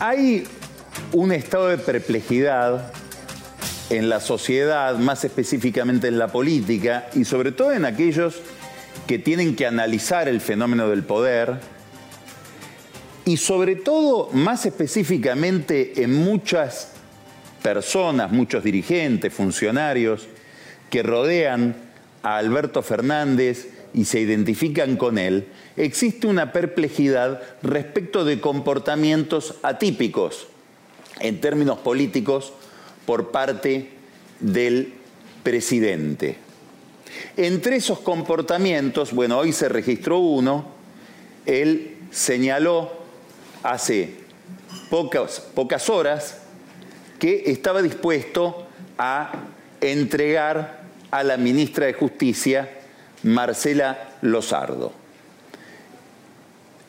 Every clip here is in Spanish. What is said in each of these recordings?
Hay un estado de perplejidad en la sociedad, más específicamente en la política, y sobre todo en aquellos que tienen que analizar el fenómeno del poder, y sobre todo, más específicamente, en muchas personas, muchos dirigentes, funcionarios, que rodean a Alberto Fernández y se identifican con él, existe una perplejidad respecto de comportamientos atípicos en términos políticos por parte del presidente. Entre esos comportamientos, bueno, hoy se registró uno, él señaló hace pocas, pocas horas que estaba dispuesto a entregar a la ministra de Justicia, Marcela Lozardo.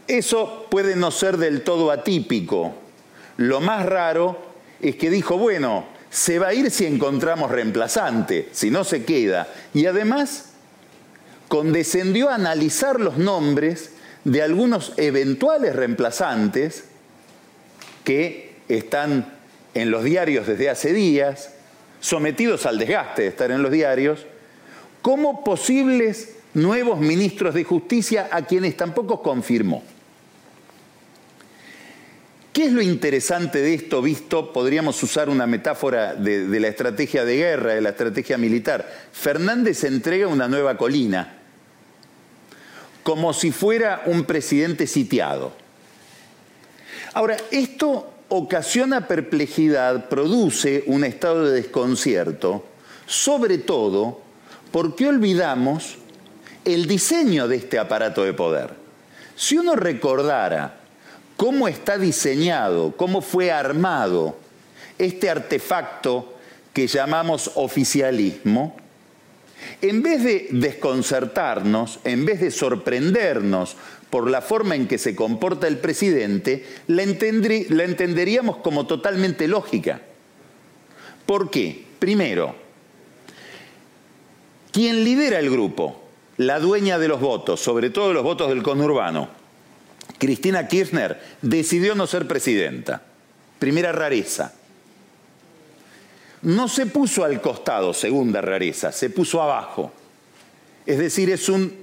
Eso puede no ser del todo atípico. Lo más raro es que dijo, bueno, se va a ir si encontramos reemplazante, si no se queda. Y además condescendió a analizar los nombres de algunos eventuales reemplazantes que están en los diarios desde hace días, sometidos al desgaste de estar en los diarios, como posibles nuevos ministros de justicia a quienes tampoco confirmó. ¿Qué es lo interesante de esto visto? Podríamos usar una metáfora de, de, la estrategia de guerra, de la estrategia militar. Fernández entrega una nueva colina, como si fuera un presidente sitiado. Ahora, esto ocasiona perplejidad, produce un estado de desconcierto, sobre todo porque olvidamos el diseño de este aparato de poder. Si uno recordara cómo está diseñado, cómo fue armado este artefacto que llamamos oficialismo, en vez de desconcertarnos, en vez de sorprendernos por la forma en que se comporta el presidente, la, la entenderíamos como totalmente lógica. ¿Por qué? Primero, quien lidera el grupo, la dueña de los votos, sobre todo los votos del conurbano, Cristina Kirchner, decidió no ser presidenta. Primera rareza. No se puso al costado, segunda rareza, se puso abajo. Es decir, es un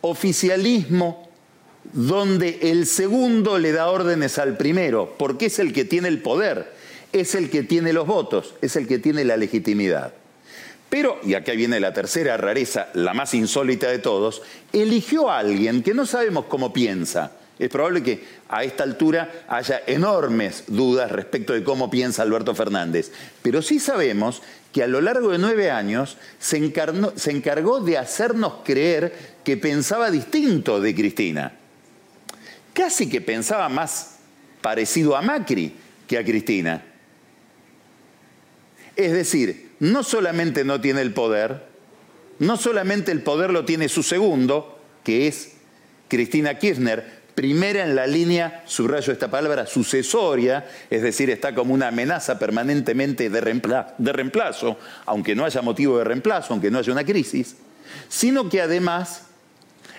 oficialismo donde el segundo le da órdenes al primero, porque es el que tiene el poder, es el que tiene los votos, es el que tiene la legitimidad. Pero, y acá viene la tercera rareza, la más insólita de todos, eligió a alguien que no sabemos cómo piensa. Es probable que a esta altura haya enormes dudas respecto de cómo piensa Alberto Fernández. Pero sí sabemos que a lo largo de nueve años se, se encargó de hacernos creer que pensaba distinto de Cristina casi que pensaba más parecido a Macri que a Cristina. Es decir, no solamente no tiene el poder, no solamente el poder lo tiene su segundo, que es Cristina Kirchner, primera en la línea, subrayo esta palabra, sucesoria, es decir, está como una amenaza permanentemente de, de reemplazo, aunque no haya motivo de reemplazo, aunque no haya una crisis, sino que además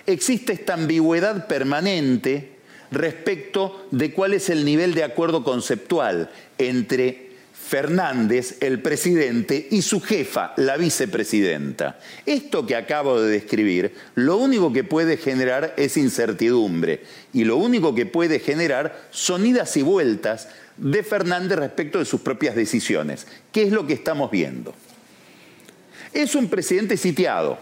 existe esta ambigüedad permanente respecto de cuál es el nivel de acuerdo conceptual entre Fernández, el presidente, y su jefa, la vicepresidenta. Esto que acabo de describir, lo único que puede generar es incertidumbre y lo único que puede generar son idas y vueltas de Fernández respecto de sus propias decisiones. ¿Qué es lo que estamos viendo? Es un presidente sitiado,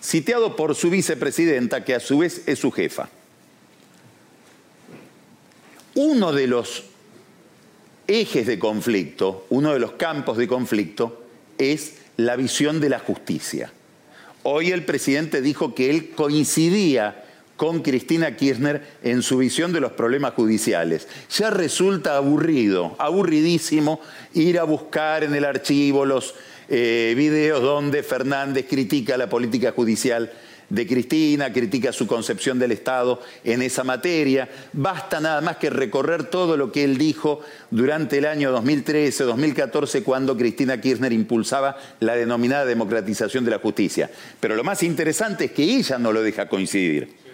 sitiado por su vicepresidenta, que a su vez es su jefa uno de los ejes de conflicto, uno de los campos de conflicto, es la visión de la justicia. Hoy el presidente dijo que él coincidía con Cristina Kirchner en su visión de los problemas judiciales. Ya resulta aburrido, aburridísimo ir a buscar en el archivo los eh, videos donde Fernández critica la política judicial de Cristina, critica su concepción del Estado en esa materia. Basta nada más que recorrer todo lo que él dijo durante el año 2013, 2014, cuando Cristina Kirchner impulsaba la denominada democratización de la justicia. Pero lo más interesante es que ella no lo deja coincidir.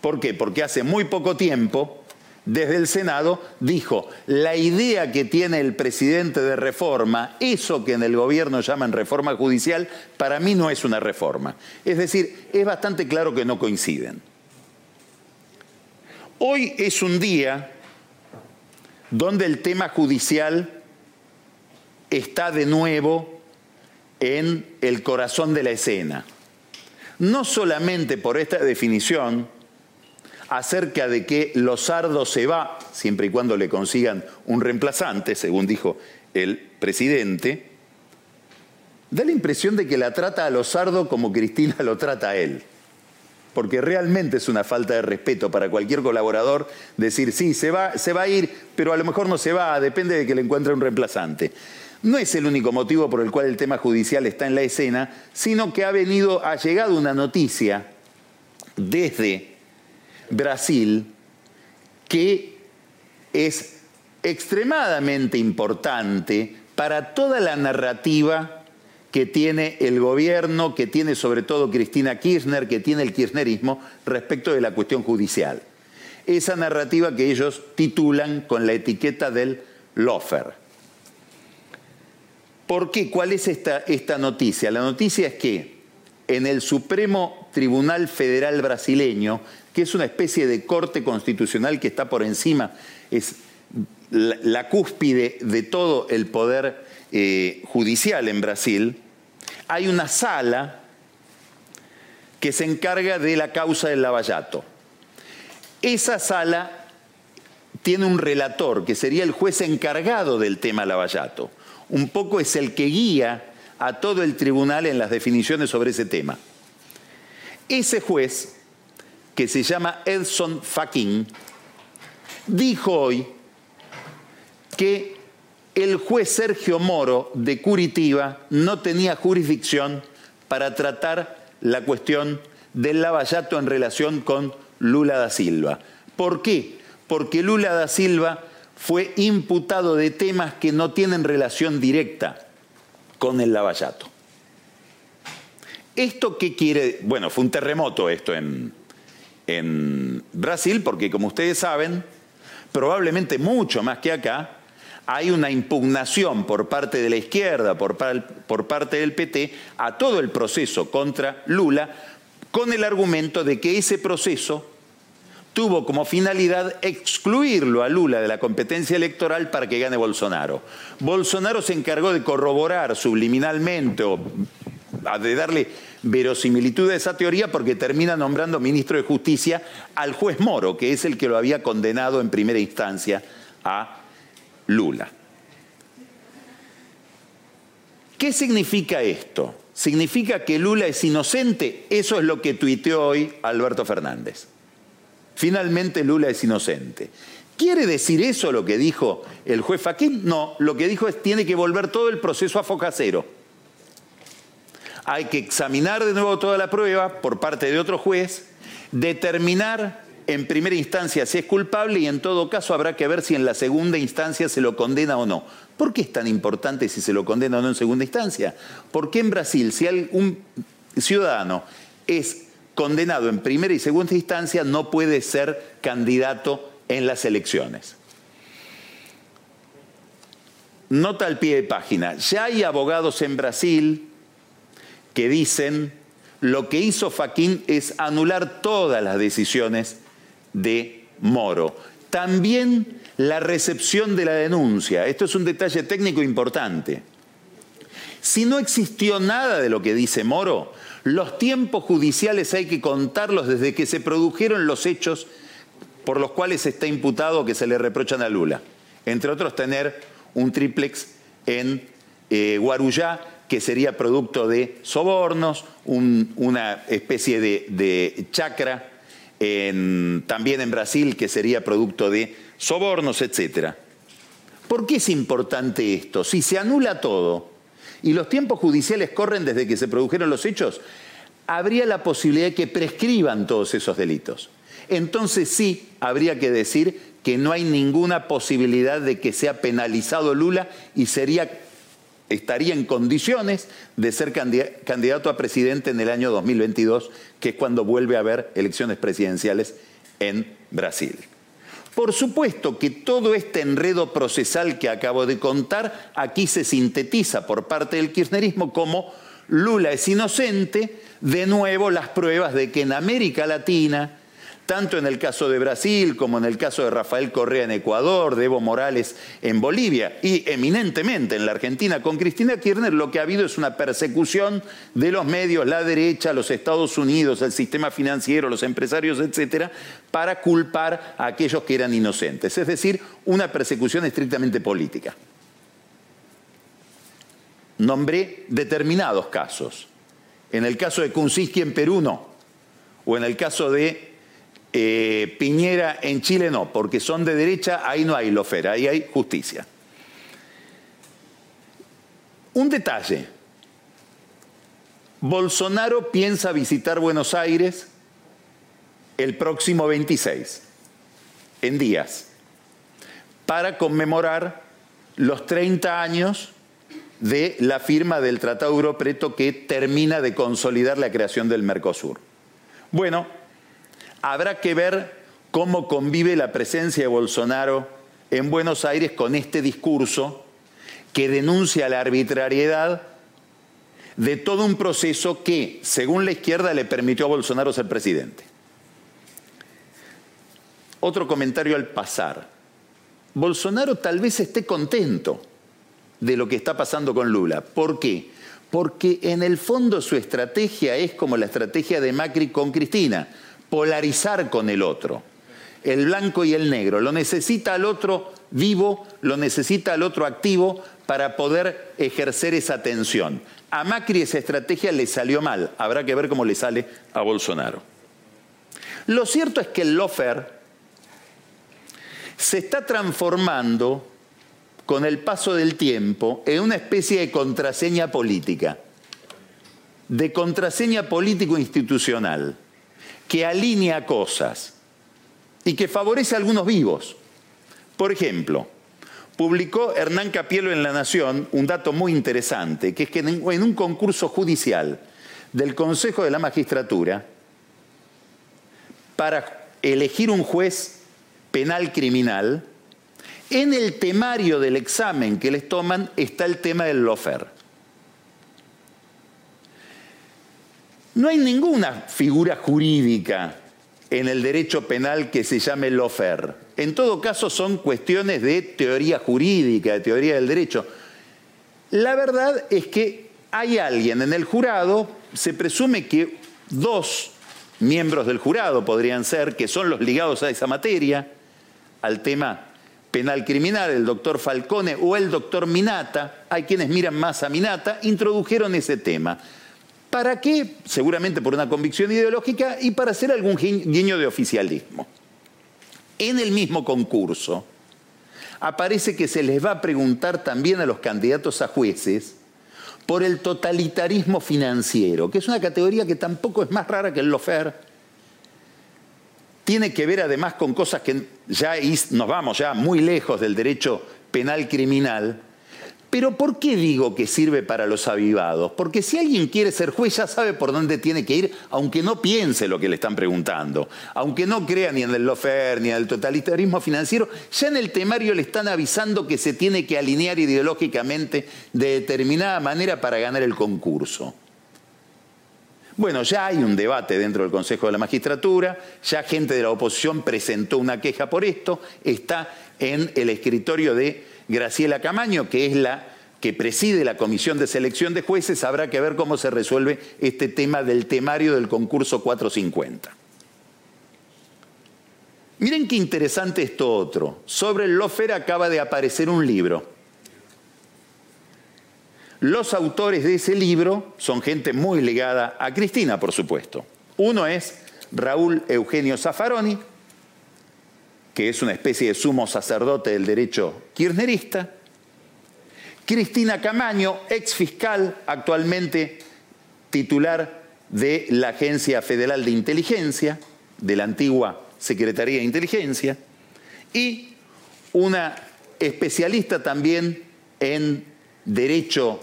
¿Por qué? Porque hace muy poco tiempo desde el Senado dijo, la idea que tiene el presidente de reforma, eso que en el gobierno llaman reforma judicial, para mí no es una reforma. Es decir, es bastante claro que no coinciden. Hoy es un día donde el tema judicial está de nuevo en el corazón de la escena. No solamente por esta definición, acerca de que Lozardo se va, siempre y cuando le consigan un reemplazante, según dijo el presidente, da la impresión de que la trata a Lozardo como Cristina lo trata a él. Porque realmente es una falta de respeto para cualquier colaborador decir, sí, se va, se va a ir, pero a lo mejor no se va, depende de que le encuentre un reemplazante. No es el único motivo por el cual el tema judicial está en la escena, sino que ha venido, ha llegado una noticia desde Brasil que es extremadamente importante para toda la narrativa que tiene el gobierno, que tiene sobre todo Cristina Kirchner, que tiene el kirchnerismo respecto de la cuestión judicial. Esa narrativa que ellos titulan con la etiqueta del lofer. ¿Por qué? ¿Cuál es esta, esta noticia? La noticia es que en el Supremo Tribunal Federal brasileño que es una especie de corte constitucional que está por encima, es la, cúspide de todo el poder eh, judicial en Brasil, hay una sala que se encarga de la causa del lavallato. Esa sala tiene un relator, que sería el juez encargado del tema lavallato. Un poco es el que guía a todo el tribunal en las definiciones sobre ese tema. Ese juez que se llama Edson Fachin, dijo hoy que el juez Sergio Moro de Curitiba no tenía jurisdicción para tratar la cuestión del lavallato en relación con Lula da Silva. ¿Por qué? Porque Lula da Silva fue imputado de temas que no tienen relación directa con el lavallato. ¿Esto qué quiere? Bueno, fue un terremoto esto en, en Brasil, porque como ustedes saben, probablemente mucho más que acá, hay una impugnación por parte de la izquierda, por, por, parte del PT, a todo el proceso contra Lula, con el argumento de que ese proceso tuvo como finalidad excluirlo a Lula de la competencia electoral para que gane Bolsonaro. Bolsonaro se encargó de corroborar subliminalmente o de darle verosimilitud a esa teoría porque termina nombrando ministro de Justicia al juez Moro, que es el que lo había condenado en primera instancia a Lula. ¿Qué significa esto? ¿Significa que Lula es inocente? Eso es lo que tuiteó hoy Alberto Fernández. Finalmente Lula es inocente. ¿Quiere decir eso lo que dijo el juez Faquín? No, lo que dijo es tiene que volver todo el proceso a foca cero hay que examinar de nuevo toda la prueba por parte de otro juez, determinar en primera instancia si es culpable y en todo caso habrá que ver si en la segunda instancia se lo condena o no. ¿Por qué es tan importante si se lo condena o no en segunda instancia? Porque en Brasil, si un ciudadano es condenado en primera y segunda instancia, no puede ser candidato en las elecciones. Nota al pie de página. Ya hay abogados en Brasil que dicen lo que hizo Faquín es anular todas las decisiones de Moro. También la recepción de la denuncia. Esto es un detalle técnico importante. Si no existió nada de lo que dice Moro, los tiempos judiciales hay que contarlos desde que se produjeron los hechos por los cuales está imputado que se le reprochan a Lula. Entre otros, tener un triplex en eh, que sería producto de sobornos, una especie de, chacra, también en Brasil, que sería producto de sobornos, etc. ¿Por qué es importante esto? Si se anula todo y los tiempos judiciales corren desde que se produjeron los hechos, habría la posibilidad de que prescriban todos esos delitos. Entonces sí habría que decir que no hay ninguna posibilidad de que sea penalizado Lula y sería estaría en condiciones de ser candidato a presidente en el año 2022, que es cuando vuelve a haber elecciones presidenciales en Brasil. Por supuesto que todo este enredo procesal que acabo de contar aquí se sintetiza por parte del kirchnerismo como Lula es inocente, de nuevo las pruebas de que en América Latina tanto en el caso de Brasil como en el caso de Rafael Correa en Ecuador, de Evo Morales en Bolivia y eminentemente en la Argentina con Cristina Kirchner, lo que ha habido es una persecución de los medios, la derecha, los Estados Unidos, el sistema financiero, los empresarios, etcétera, para culpar a aquellos que eran inocentes. Es decir, una persecución estrictamente política. Nombré determinados casos. En el caso de Kunczynski en Perú no. O en el caso de eh, Piñera en Chile no, porque son de derecha, ahí no hay lofer, ahí hay justicia. Un detalle. Bolsonaro piensa visitar Buenos Aires el próximo 26, en días, para conmemorar los 30 años de la firma del Tratado Europreto que termina de consolidar la creación del Mercosur. Bueno, Habrá que ver cómo convive la presencia de Bolsonaro en Buenos Aires con este discurso que denuncia la arbitrariedad de todo un proceso que, según la izquierda, le permitió a Bolsonaro ser presidente. Otro comentario al pasar. Bolsonaro tal vez esté contento de lo que está pasando con Lula. ¿Por qué? Porque en el fondo su estrategia es como la estrategia de Macri con Cristina polarizar con el otro, el blanco y el negro. Lo necesita al otro vivo, lo necesita al otro activo para poder ejercer esa tensión. A Macri esa estrategia le salió mal, habrá que ver cómo le sale a Bolsonaro. Lo cierto es que el lofer se está transformando con el paso del tiempo en una especie de contraseña política, de contraseña político-institucional que alinea cosas y que favorece a algunos vivos. Por ejemplo, publicó Hernán Capielo en La Nación un dato muy interesante, que es que en un concurso judicial del Consejo de la Magistratura, para elegir un juez penal criminal, en el temario del examen que les toman está el tema del lofer. No hay ninguna figura jurídica en el derecho penal que se llame lofer. En todo caso son cuestiones de teoría jurídica, de teoría del derecho. La verdad es que hay alguien en el jurado, se presume que dos miembros del jurado podrían ser, que son los ligados a esa materia, al tema penal criminal, el doctor Falcone o el doctor Minata, hay quienes miran más a Minata, introdujeron ese tema. ¿Para qué? Seguramente por una convicción ideológica y para hacer algún guiño de oficialismo. En el mismo concurso aparece que se les va a preguntar también a los candidatos a jueces por el totalitarismo financiero, que es una categoría que tampoco es más rara que el lofer. Tiene que ver además con cosas que ya nos vamos ya muy lejos del derecho penal criminal, pero ¿por qué digo que sirve para los avivados? Porque si alguien quiere ser juez ya sabe por dónde tiene que ir, aunque no piense lo que le están preguntando, aunque no crea ni en el lofer ni en el totalitarismo financiero, ya en el temario le están avisando que se tiene que alinear ideológicamente de determinada manera para ganar el concurso. Bueno, ya hay un debate dentro del Consejo de la Magistratura, ya gente de la oposición presentó una queja por esto, está en el escritorio de Graciela Camaño, que es la que preside la Comisión de Selección de Jueces, habrá que ver cómo se resuelve este tema del temario del concurso 450. Miren qué interesante esto otro. Sobre el lofer acaba de aparecer un libro. Los autores de ese libro son gente muy ligada a Cristina, por supuesto. Uno es Raúl Eugenio Zaffaroni, que es una especie de sumo sacerdote del derecho kirchnerista, Cristina Camaño, ex fiscal, actualmente titular de la Agencia Federal de Inteligencia, de la antigua Secretaría de Inteligencia, y una especialista también en derecho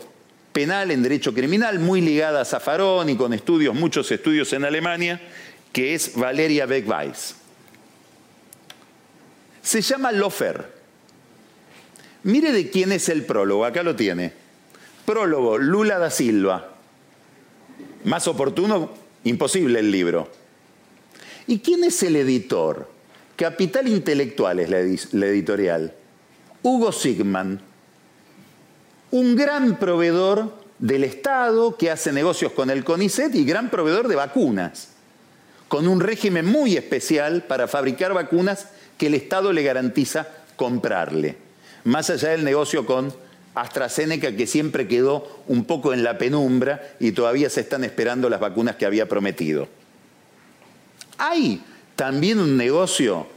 penal, en derecho criminal, muy ligada a Zaffaroni, con estudios, muchos estudios en Alemania, que es Valeria Beck-Weiss. Se llama Lofer. Mire de quién es el prólogo, acá lo tiene. Prólogo, Lula da Silva. Más oportuno, imposible el libro. ¿Y quién es el editor? Capital Intelectual es la, editorial. Hugo Sigman, un gran proveedor del Estado que hace negocios con el CONICET y gran proveedor de vacunas, con un régimen muy especial para fabricar vacunas que el Estado le garantiza comprarle, más allá del negocio con AstraZeneca que siempre quedó un poco en la penumbra y todavía se están esperando las vacunas que había prometido. Hay también un negocio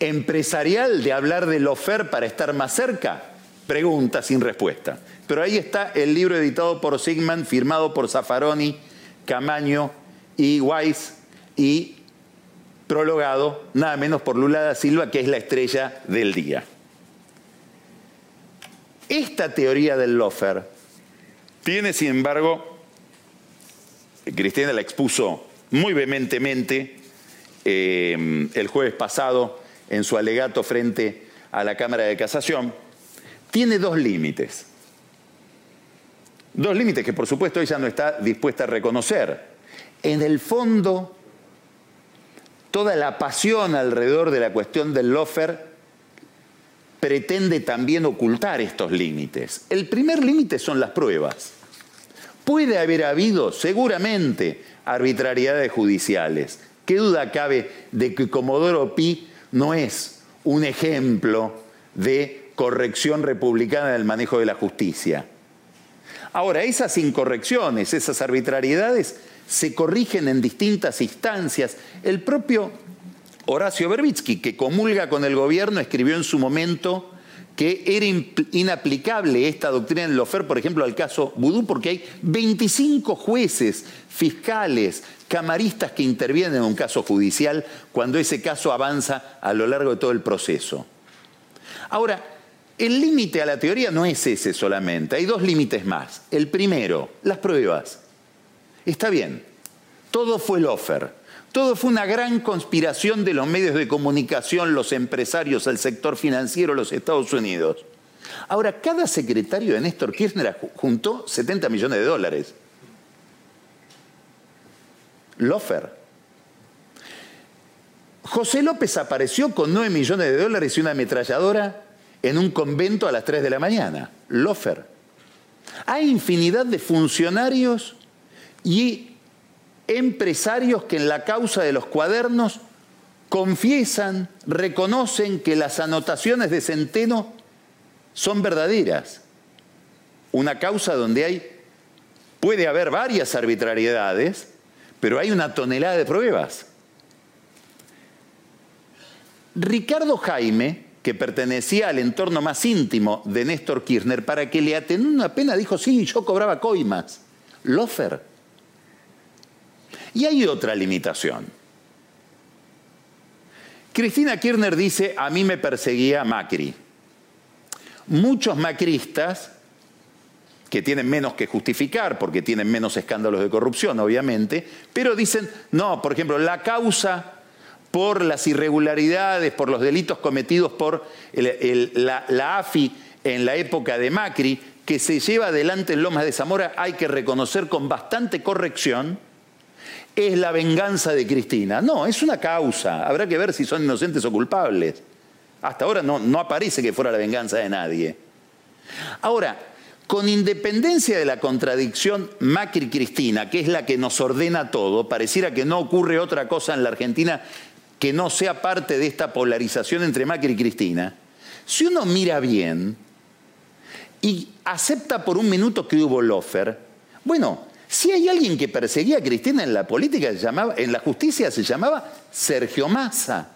empresarial de hablar del ofer para estar más cerca. Pregunta sin respuesta. Pero ahí está el libro editado por Sigman, firmado por Zaffaroni, Camaño y Weiss y prologado nada menos por Lula da Silva, que es la estrella del día. Esta teoría del lofer tiene, sin embargo, Cristina la expuso muy vehementemente eh, el jueves pasado en su alegato frente a la Cámara de Casación, tiene dos límites. Dos límites que por supuesto ella no está dispuesta a reconocer. En el fondo, toda la pasión alrededor de la cuestión del lofer pretende también ocultar estos límites. El primer límite son las pruebas. Puede haber habido, seguramente, arbitrariedades judiciales. ¿Qué duda cabe de que Comodoro Pi no es un ejemplo de corrección republicana del manejo de la justicia? Ahora, esas incorrecciones, esas arbitrariedades, se corrigen en distintas instancias. El propio Horacio Berbitsky, que comulga con el gobierno, escribió en su momento que era inaplicable esta doctrina en Lofer, por ejemplo, al caso Vudú, porque hay 25 jueces, fiscales, camaristas que intervienen en un caso judicial cuando ese caso avanza a lo largo de todo el proceso. Ahora, el límite a la teoría no es ese solamente, hay dos límites más. El primero, las pruebas. Está bien, todo fue Lofer todo fue una gran conspiración de los medios de comunicación, los empresarios, el sector financiero, los Estados Unidos. Ahora, cada secretario de Néstor Kirchner juntó 70 millones de dólares. Lofer. José López apareció con 9 millones de dólares y una ametralladora en un convento a las 3 de la mañana. Lofer. Hay infinidad de funcionarios y empresarios que en la causa de los cuadernos confiesan, reconocen que las anotaciones de Centeno son verdaderas. Una causa donde hay, puede haber varias arbitrariedades, pero hay una tonelada de pruebas. Ricardo Jaime, que pertenecía al entorno más íntimo de Néstor Kirchner, para que le atenúe una pena, dijo, sí, yo cobraba coimas. Lofer y hay otra limitación. Cristina Kirchner dice, a mí me perseguía Macri. Muchos macristas, que tienen menos que justificar, porque tienen menos escándalos de corrupción, obviamente, pero dicen, no, por ejemplo, la causa por las irregularidades, por los delitos cometidos por la, la AFI en la época de Macri, que se lleva adelante en Lomas de Zamora, hay que reconocer con bastante corrección, es la venganza de Cristina. No, es una causa. Habrá que ver si son inocentes o culpables. Hasta ahora no, no aparece que fuera la venganza de nadie. Ahora, con independencia de la contradicción Macri-Cristina, que es la que nos ordena todo, pareciera que no ocurre otra cosa en la Argentina que no sea parte de esta polarización entre Macri y Cristina. Si uno mira bien y acepta por un minuto que hubo lofer, bueno, si hay alguien que perseguía a Cristina en la política, llamaba, en la justicia se llamaba Sergio Massa.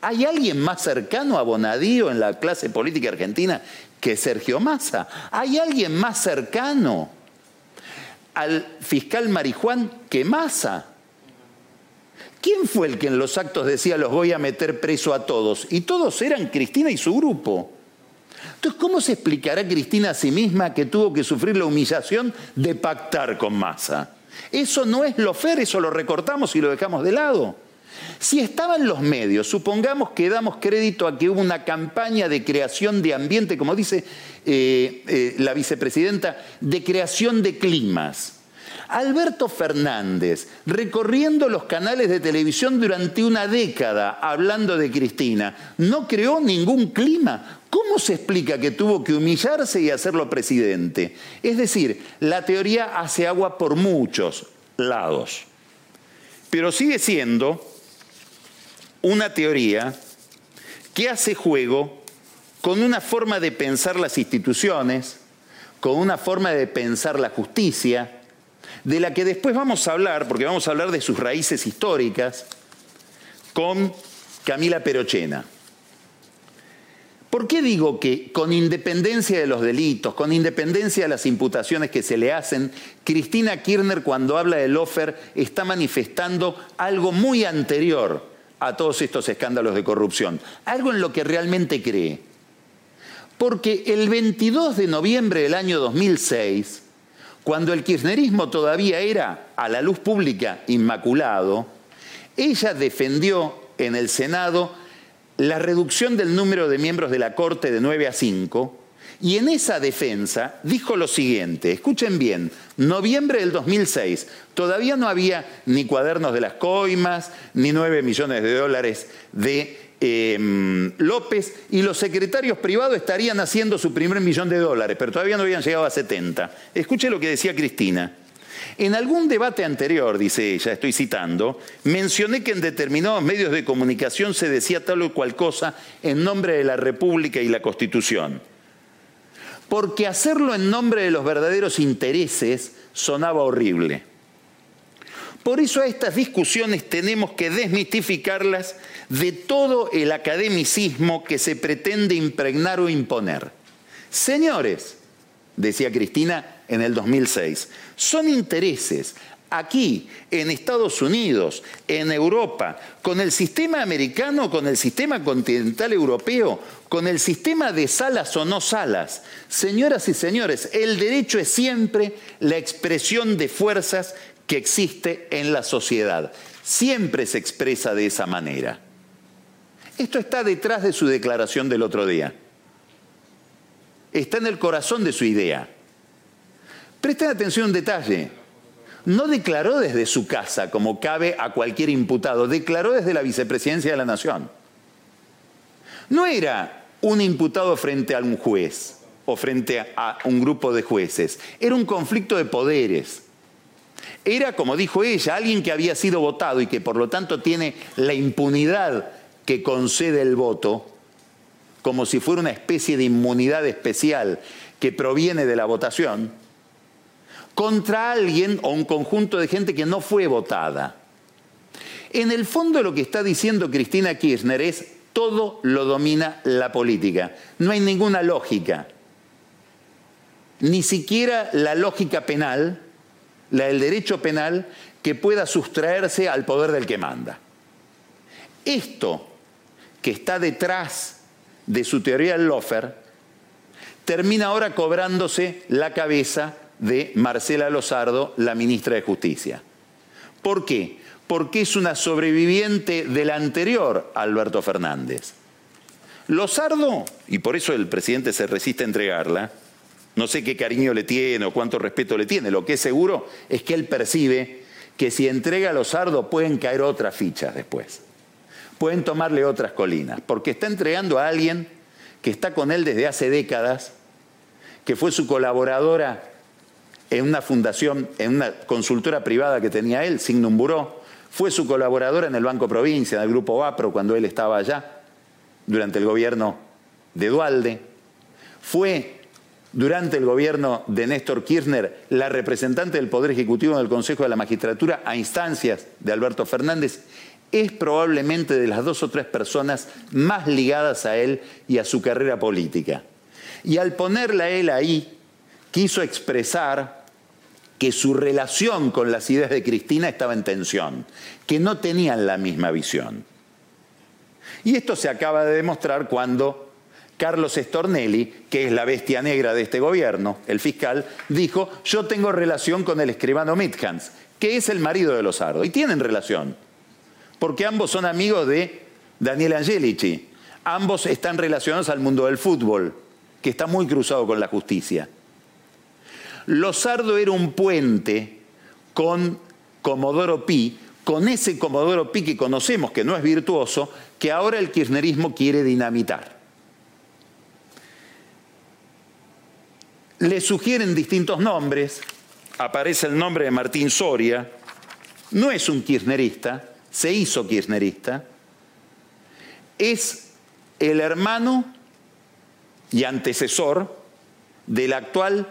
¿Hay alguien más cercano a Bonadío en la clase política argentina que Sergio Massa? ¿Hay alguien más cercano al fiscal Marijuán que Massa? ¿Quién fue el que en los actos decía los voy a meter preso a todos? Y todos eran Cristina y su grupo. Entonces, ¿cómo se explicará Cristina a sí misma que tuvo que sufrir la humillación de pactar con Massa? Eso no es lo fer, eso lo recortamos y lo dejamos de lado. Si estaban los medios, supongamos que damos crédito a que hubo una campaña de creación de ambiente, como dice eh, eh, la vicepresidenta, de creación de climas. Alberto Fernández, recorriendo los canales de televisión durante una década hablando de Cristina, no creó ningún clima. ¿Cómo se explica que tuvo que humillarse y hacerlo presidente? Es decir, la teoría hace agua por muchos lados, pero sigue siendo una teoría que hace juego con una forma de pensar las instituciones, con una forma de pensar la justicia, de la que después vamos a hablar, porque vamos a hablar de sus raíces históricas, con Camila Perochena. ¿Por qué digo que con independencia de los delitos, con independencia de las imputaciones que se le hacen, Cristina Kirchner cuando habla de Lofer está manifestando algo muy anterior a todos estos escándalos de corrupción, algo en lo que realmente cree? Porque el 22 de noviembre del año 2006, cuando el kirchnerismo todavía era a la luz pública inmaculado, ella defendió en el Senado la reducción del número de miembros de la Corte de 9 a 5 y en esa defensa dijo lo siguiente, escuchen bien, noviembre del 2006, todavía no había ni cuadernos de las coimas, ni 9 millones de dólares de Em, López y los secretarios privados estarían haciendo su primer millón de dólares, pero todavía no habían llegado a 70. Escuche lo que decía Cristina. En algún debate anterior, dice ella, estoy citando, mencioné que en determinados medios de comunicación se decía tal o cual cosa en nombre de la República y la Constitución. Porque hacerlo en nombre de los verdaderos intereses sonaba horrible. Por eso a estas discusiones tenemos que desmitificarlas de todo el academicismo que se pretende impregnar o imponer. Señores, decía Cristina en el 2006, son intereses aquí, en Estados Unidos, en Europa, con el sistema americano, con el sistema continental europeo, con el sistema de salas o no salas. Señoras y señores, el derecho es siempre la expresión de fuerzas que existe en la sociedad. Siempre se expresa de esa manera. Esto está detrás de su declaración del otro día. Está en el corazón de su idea. Presten atención a un detalle. No declaró desde su casa, como cabe a cualquier imputado, declaró desde la vicepresidencia de la Nación. No era un imputado frente a un juez o frente a un grupo de jueces, era un conflicto de poderes era, como dijo ella, alguien que había sido votado y que por lo tanto tiene la impunidad que concede el voto, como si fuera una especie de inmunidad especial que proviene de la votación, contra alguien o un conjunto de gente que no fue votada. En el fondo lo que está diciendo Cristina Kirchner es todo lo domina la política. No hay ninguna lógica, ni siquiera la lógica penal, la del derecho penal, que pueda sustraerse al poder del que manda. Esto que está detrás de su teoría del Lofer termina ahora cobrándose la cabeza de Marcela Lozardo, la ministra de Justicia. ¿Por qué? Porque es una sobreviviente del anterior Alberto Fernández. Lozardo, y por eso el presidente se resiste a entregarla, no sé qué cariño le tiene o cuánto respeto le tiene. Lo que es seguro es que él percibe que si entrega a los sardos pueden caer otras fichas después. Pueden tomarle otras colinas. Porque está entregando a alguien que está con él desde hace décadas, que fue su colaboradora en una fundación, en una consultora privada que tenía él, Signum Buró, fue su colaboradora en el Banco Provincia, en el Grupo Vapro, cuando él estaba allá, durante el gobierno de Dualde. Fue durante el gobierno de Néstor Kirchner la representante del Poder Ejecutivo en el Consejo de la Magistratura a instancias de Alberto Fernández, es probablemente de las dos o tres personas más ligadas a él y a su carrera política. Y al ponerla él ahí, quiso expresar que su relación con las ideas de Cristina estaba en tensión, que no tenían la misma visión. Y esto se acaba de demostrar cuando Carlos Stornelli, que es la bestia negra de este gobierno, el fiscal, dijo, yo tengo relación con el escribano Mithans, que es el marido de Lozardo, y tienen relación. Porque ambos son amigos de Daniel Angelici. Ambos están relacionados al mundo del fútbol, que está muy cruzado con la justicia. Lozardo era un puente con Comodoro Pi, con ese Comodoro Pi que conocemos, que no es virtuoso, que ahora el kirchnerismo quiere dinamitar. Le sugieren distintos nombres, aparece el nombre de Martín Soria, no es un kirchnerista, se hizo kirchnerista, es el hermano y antecesor del actual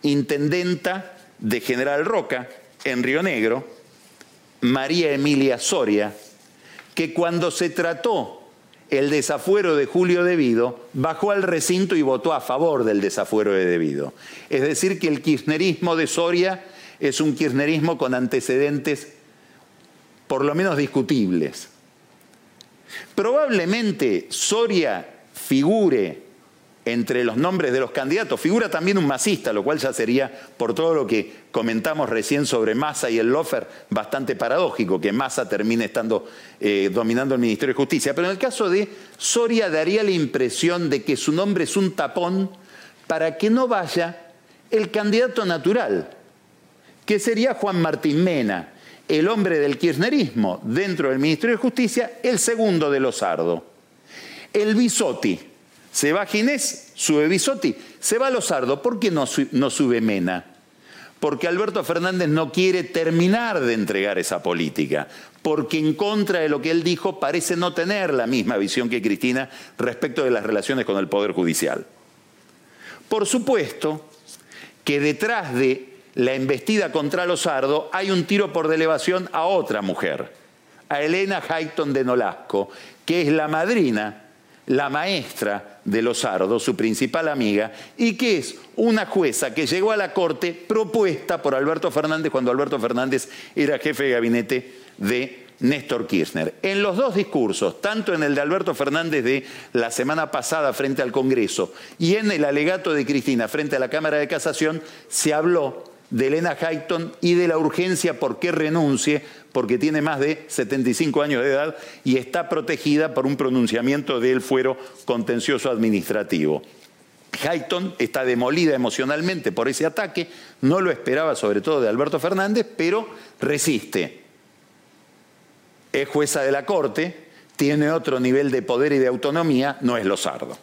intendenta de General Roca en Río Negro, María Emilia Soria, que cuando se trató el desafuero de Julio Devido, bajó al recinto y votó a favor del desafuero de Devido. Es decir, que el kirchnerismo de Soria es un kirchnerismo con antecedentes por lo menos discutibles. Probablemente Soria figure entre los nombres de los candidatos, figura también un masista, lo cual ya sería, por todo lo que comentamos recién sobre Massa y el Lofer, bastante paradójico que Massa termine estando eh, dominando el Ministerio de Justicia. Pero en el caso de Soria daría la impresión de que su nombre es un tapón para que no vaya el candidato natural, que sería Juan Martín Mena, el hombre del kirchnerismo dentro del Ministerio de Justicia, el segundo de Lozardo. El Bisotti, se va Ginés, sube Bisotti, se va Lozardo, ¿por qué no, no sube Mena? Porque Alberto Fernández no quiere terminar de entregar esa política, porque en contra de lo que él dijo parece no tener la misma visión que Cristina respecto de las relaciones con el Poder Judicial. Por supuesto que detrás de la embestida contra Lozardo, hay un tiro por delevación a otra mujer, a Elena Hayton de Nolasco, que es la madrina, la maestra de Lozardo, su principal amiga, y que es una jueza que llegó a la corte propuesta por Alberto Fernández cuando Alberto Fernández era jefe de gabinete de Néstor Kirchner. En los dos discursos, tanto en el de Alberto Fernández de la semana pasada frente al Congreso y en el alegato de Cristina frente a la Cámara de Casación, se habló de Elena Hayton y de la urgencia por qué renuncie, porque tiene más de 75 años de edad y está protegida por un pronunciamiento del fuero contencioso administrativo. Hayton está demolida emocionalmente por ese ataque, no lo esperaba sobre todo de Alberto Fernández, pero resiste. Es jueza de la Corte, tiene otro nivel de poder y de autonomía, no es Lozardo.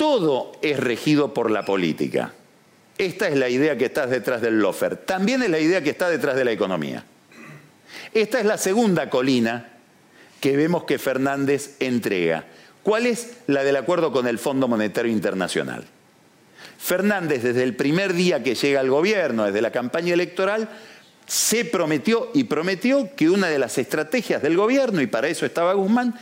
Todo es regido por la política. Esta es la idea que está detrás del lofer. También es la idea que está detrás de la economía. Esta es la segunda colina que vemos que Fernández entrega. ¿Cuál es la del acuerdo con el Fondo Monetario Internacional? Fernández, desde el primer día que llega al gobierno, desde la campaña electoral, se prometió y prometió que una de las estrategias del gobierno, y para eso estaba Guzmán,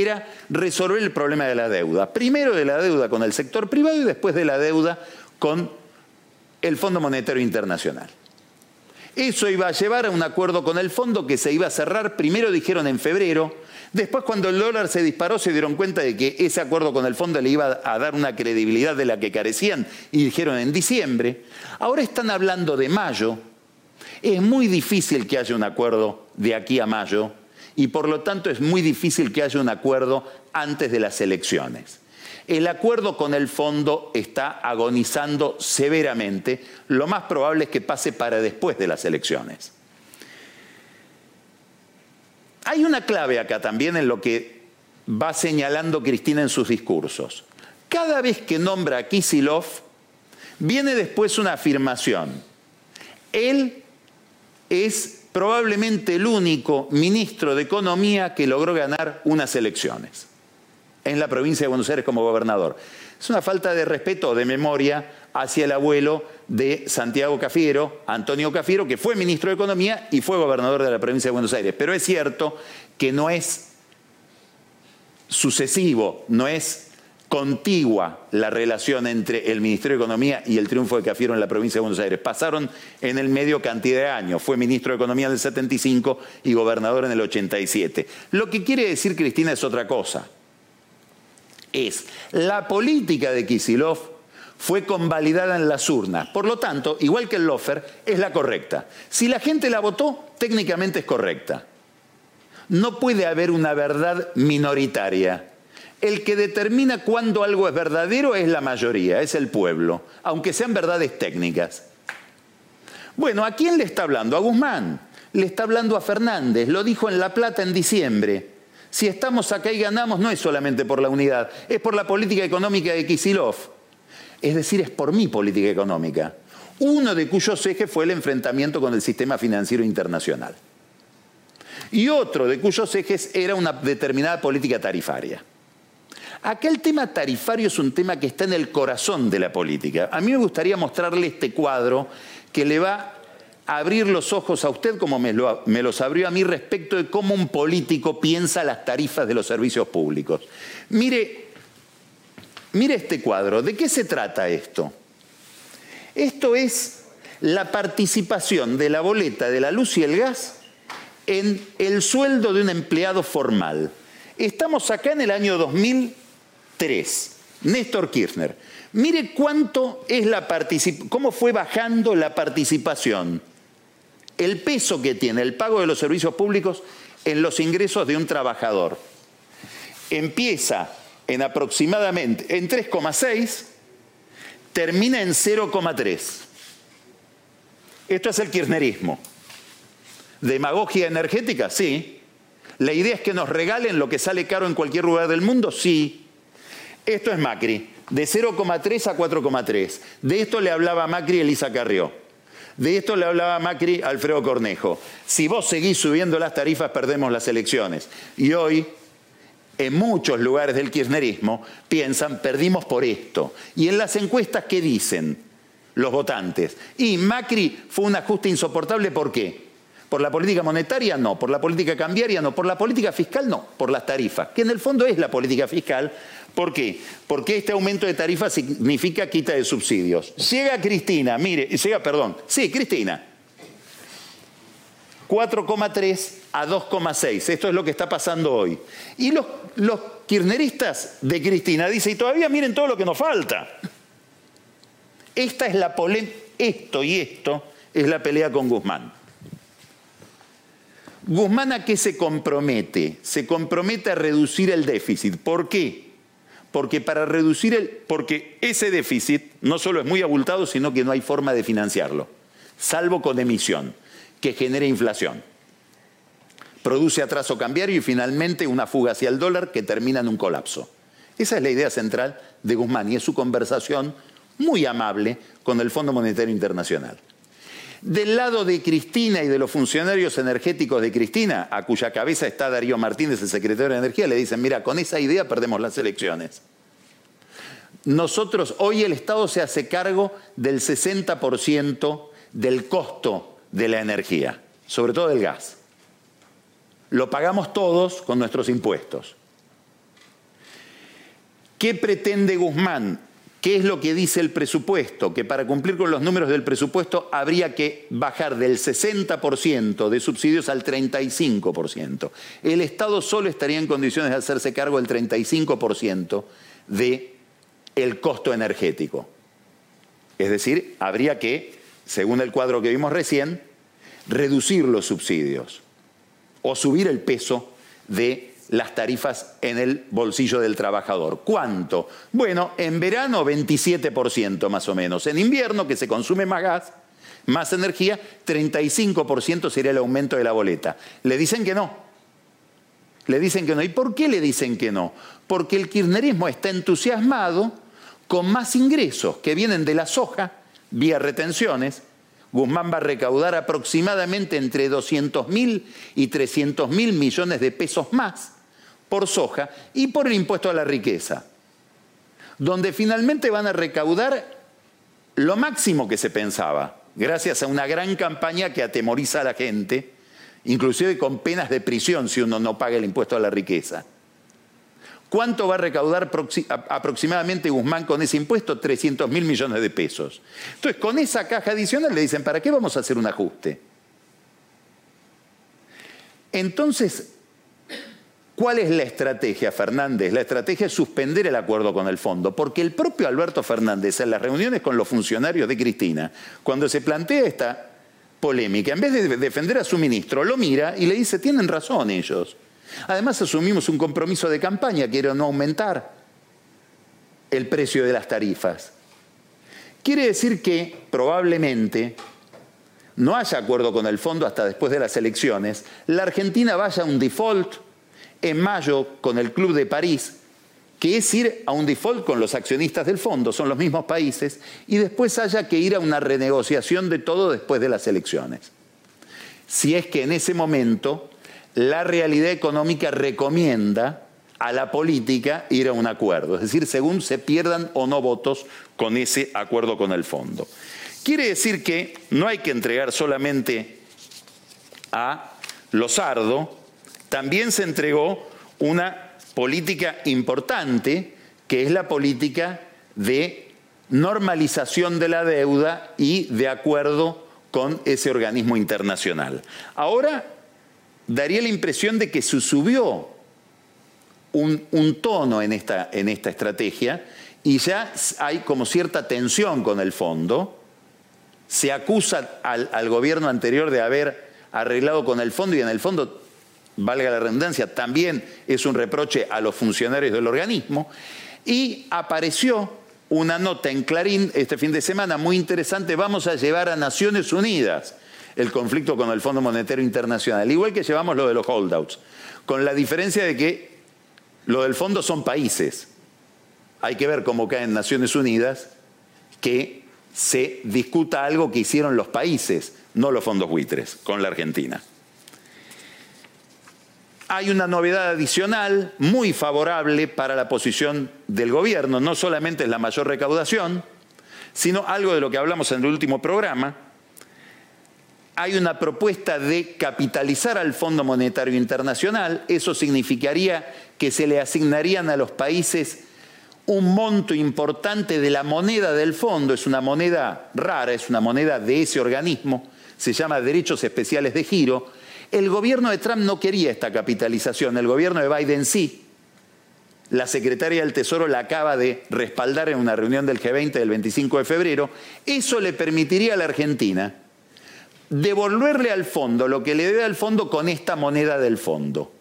era resolver el problema de la deuda. Primero de la deuda con el sector privado y después de la deuda con el Fondo Monetario Internacional. Eso iba a llevar a un acuerdo con el fondo que se iba a cerrar, primero dijeron en febrero, después cuando el dólar se disparó se dieron cuenta de que ese acuerdo con el fondo le iba a dar una credibilidad de la que carecían y dijeron en diciembre. Ahora están hablando de mayo. Es muy difícil que haya un acuerdo de aquí a mayo y por lo tanto es muy difícil que haya un acuerdo antes de las elecciones. El acuerdo con el fondo está agonizando severamente, lo más probable es que pase para después de las elecciones. Hay una clave acá también en lo que va señalando Cristina en sus discursos. Cada vez que nombra a Kisilov, viene después una afirmación. Él es probablemente el único ministro de Economía que logró ganar unas elecciones en la provincia de Buenos Aires como gobernador. Es una falta de respeto, de memoria hacia el abuelo de Santiago Cafiero, Antonio Cafiero, que fue ministro de Economía y fue gobernador de la provincia de Buenos Aires. Pero es cierto que no es sucesivo, no es contigua la relación entre el Ministerio de Economía y el triunfo de Cafiero en la provincia de Buenos Aires. Pasaron en el medio cantidad de años. Fue ministro de Economía en el 75 y gobernador en el 87. Lo que quiere decir Cristina es otra cosa. Es la política de Kisilov fue convalidada en las urnas. Por lo tanto, igual que el lofer, es la correcta. Si la gente la votó, técnicamente es correcta. No puede haber una verdad minoritaria. El que determina cuándo algo es verdadero es la mayoría, es el pueblo, aunque sean verdades técnicas. Bueno, ¿a quién le está hablando? A Guzmán. Le está hablando a Fernández. Lo dijo en La Plata en diciembre. Si estamos acá y ganamos no es solamente por la unidad, es por la política económica de Kisilov es decir, es por mi política económica, uno de cuyos ejes fue el enfrentamiento con el sistema financiero internacional. Y otro de cuyos ejes era una determinada política tarifaria. Acá el tema tarifario es un tema que está en el corazón de la política. A mí me gustaría mostrarle este cuadro que le va a abrir los ojos a usted como me, me, los abrió a mí respecto de cómo un político piensa las tarifas de los servicios públicos. Mire Mire este cuadro, ¿de qué se trata esto? Esto es la participación de la boleta de la luz y el gas en el sueldo de un empleado formal. Estamos acá en el año 2003. Néstor Kirchner. Mire cuánto es la cómo fue bajando la participación, el peso que tiene el pago de los servicios públicos en los ingresos de un trabajador. Empieza en aproximadamente en 3,6, termina en 0,3. Esto es el kirchnerismo. ¿Demagogia energética? Sí. ¿La idea es que nos regalen lo que sale caro en cualquier lugar del mundo? Sí. Esto es Macri, de 0,3 a 4,3. De esto le hablaba Macri Elisa Carrió. De esto le hablaba Macri Alfredo Cornejo. Si vos seguís subiendo las tarifas, perdemos las elecciones. Y hoy en muchos lugares del kirchnerismo piensan, perdimos por esto. Y en las encuestas, ¿qué dicen los votantes? Y Macri fue un ajuste insoportable, ¿por qué? ¿Por la política monetaria? No. ¿Por la política cambiaria? No. ¿Por la política fiscal? No. Por las tarifas, que en el fondo es la política fiscal. ¿Por qué? Porque este aumento de tarifas significa quita de subsidios. Llega Cristina, mire, llega, perdón, sí, Cristina, 4,3 a 2,6. Esto es lo que está pasando hoy. Y los, los kirchneristas de Cristina dicen, y todavía miren todo lo que nos falta. Esta es la esto y esto es la pelea con Guzmán. Guzmán a qué se compromete? Se compromete a reducir el déficit. ¿Por qué? Porque para reducir el porque ese déficit no solo es muy abultado, sino que no hay forma de financiarlo, salvo con emisión que genera inflación. Produce atraso cambiario y finalmente una fuga hacia el dólar que termina en un colapso. Esa es la idea central de Guzmán y es su conversación muy amable con el Fondo Monetario Internacional. Del lado de Cristina y de los funcionarios energéticos de Cristina, a cuya cabeza está Darío Martínez, el secretario de Energía, le dicen, mira, con esa idea perdemos las elecciones. Nosotros, hoy el Estado se hace cargo del 60% del costo de la energía, sobre todo del gas. Lo pagamos todos con nuestros impuestos. ¿Qué pretende Guzmán? ¿Qué es lo que dice el presupuesto? Que para cumplir con los números del presupuesto habría que bajar del 60% de subsidios al 35%. El Estado solo estaría en condiciones de hacerse cargo del 35% del el costo energético. Es decir, habría que según el cuadro que vimos recién, reducir los subsidios o subir el peso de las tarifas en el bolsillo del trabajador. ¿Cuánto? Bueno, en verano 27% más o menos. En invierno, que se consume más gas, más energía, 35% sería el aumento de la boleta. Le dicen que no. Le dicen que no. ¿Y por qué le dicen que no? Porque el kirchnerismo está entusiasmado con más ingresos que vienen de la soja vía retenciones, Guzmán va a recaudar aproximadamente entre 200 mil y 300 mil millones de pesos más por soja y por el impuesto a la riqueza, donde finalmente van a recaudar lo máximo que se pensaba, gracias a una gran campaña que atemoriza a la gente, inclusive con penas de prisión si uno no paga el impuesto a la riqueza. ¿Cuánto va a recaudar aproximadamente Guzmán con ese impuesto? 300 mil millones de pesos. Entonces, con esa caja adicional le dicen, ¿para qué vamos a hacer un ajuste? Entonces, ¿Cuál es la estrategia, Fernández? La estrategia es suspender el acuerdo con el fondo, porque el propio Alberto Fernández, en las reuniones con los funcionarios de Cristina, cuando se plantea esta polémica, en vez de defender a su ministro, lo mira y le dice, tienen razón ellos. Además, asumimos un compromiso de campaña que era no aumentar el precio de las tarifas. Quiere decir que probablemente no haya acuerdo con el fondo hasta después de las elecciones, la Argentina vaya a un default en mayo con el Club de París, que es ir a un default con los accionistas del fondo, son los mismos países, y después haya que ir a una renegociación de todo después de las elecciones. Si es que en ese momento la realidad económica recomienda a la política ir a un acuerdo, es decir, según se pierdan o no votos con ese acuerdo con el fondo. Quiere decir que no hay que entregar solamente a Lozardo, también se entregó una política importante, que es la política de normalización de la deuda y de acuerdo con ese organismo internacional. Ahora daría la impresión de que se subió un, tono en esta, en esta estrategia y ya hay como cierta tensión con el fondo. Se acusa al, al gobierno anterior de haber arreglado con el fondo y en el fondo valga la redundancia, también es un reproche a los funcionarios del organismo, y apareció una nota en Clarín este fin de semana muy interesante, vamos a llevar a Naciones Unidas el conflicto con el Fondo Monetario Internacional, igual que llevamos lo de los holdouts, con la diferencia de que lo del fondo son países. Hay que ver cómo cae en Naciones Unidas que se discuta algo que hicieron los países, no los fondos buitres, con la Argentina hay una novedad adicional muy favorable para la posición del gobierno. No solamente es la mayor recaudación, sino algo de lo que hablamos en el último programa. Hay una propuesta de capitalizar al Fondo Monetario Internacional. Eso significaría que se le asignarían a los países un monto importante de la moneda del fondo. Es una moneda rara, es una moneda de ese organismo. Se llama Derechos Especiales de Giro el gobierno de Trump no quería esta capitalización, el gobierno de Biden sí. La secretaria del Tesoro la acaba de respaldar en una reunión del G20 del 25 de febrero. Eso le permitiría a la Argentina devolverle al fondo lo que le debe al fondo con esta moneda del fondo.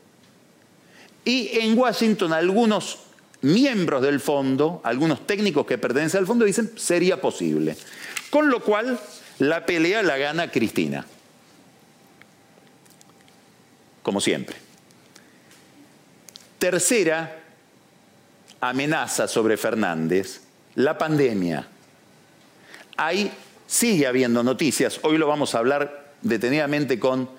Y en Washington algunos miembros del fondo, algunos técnicos que pertenecen al fondo dicen sería posible. Con lo cual la pelea la gana Cristina como siempre. Tercera amenaza sobre Fernández, la pandemia. Hay, sigue habiendo noticias, hoy lo vamos a hablar detenidamente con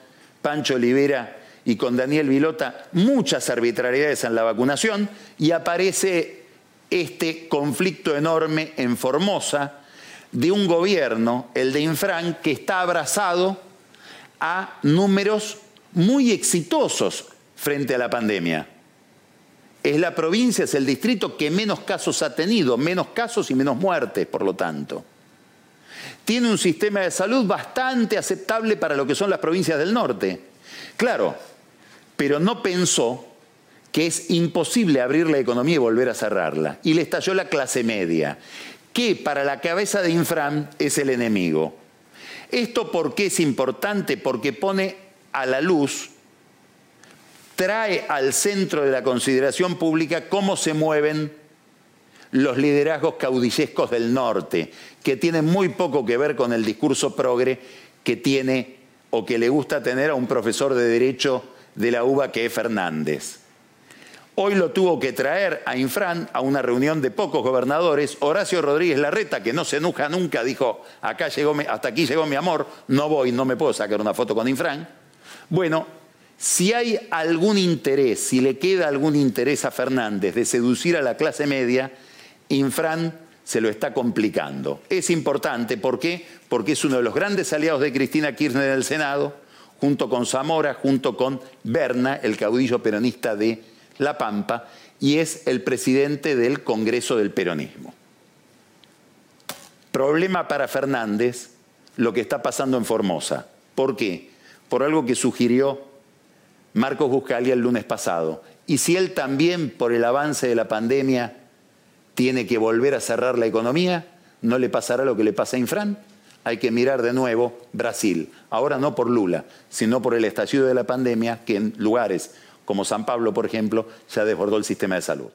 Pancho Olivera y con Daniel Vilota, muchas arbitrariedades en la vacunación y aparece este conflicto enorme en Formosa de un gobierno, el de Infran, que está abrazado a números muy exitosos frente a la pandemia. Es la provincia, es el distrito que menos casos ha tenido, menos casos y menos muertes, por lo tanto. Tiene un sistema de salud bastante aceptable para lo que son las provincias del norte. Claro, pero no pensó que es imposible abrir la economía y volver a cerrarla. Y le estalló la clase media, que para la cabeza de Infran es el enemigo. ¿Esto por qué es importante? Porque pone a la luz, trae al centro de la consideración pública cómo se mueven los liderazgos caudillescos del norte, que tienen muy poco que ver con el discurso progre que tiene o que le gusta tener a un profesor de derecho de la UBA que es Fernández. Hoy lo tuvo que traer a Infran a una reunión de pocos gobernadores. Horacio Rodríguez Larreta, que no se enoja nunca, dijo, hasta aquí llegó mi amor, no voy, no me puedo sacar una foto con Infran. Bueno, si hay algún interés, si le queda algún interés a Fernández de seducir a la clase media, Infran se lo está complicando. Es importante, ¿por qué? Porque es uno de los grandes aliados de Cristina Kirchner en el Senado, junto con Zamora, junto con Berna, el caudillo peronista de La Pampa, y es el presidente del Congreso del Peronismo. Problema para Fernández lo que está pasando en Formosa. ¿Por qué? Por algo que sugirió Marcos Buscalia el lunes pasado. Y si él también, por el avance de la pandemia, tiene que volver a cerrar la economía, ¿no le pasará lo que le pasa a Infran? Hay que mirar de nuevo Brasil. Ahora no por Lula, sino por el estallido de la pandemia que en lugares como San Pablo, por ejemplo, ya desbordó el sistema de salud.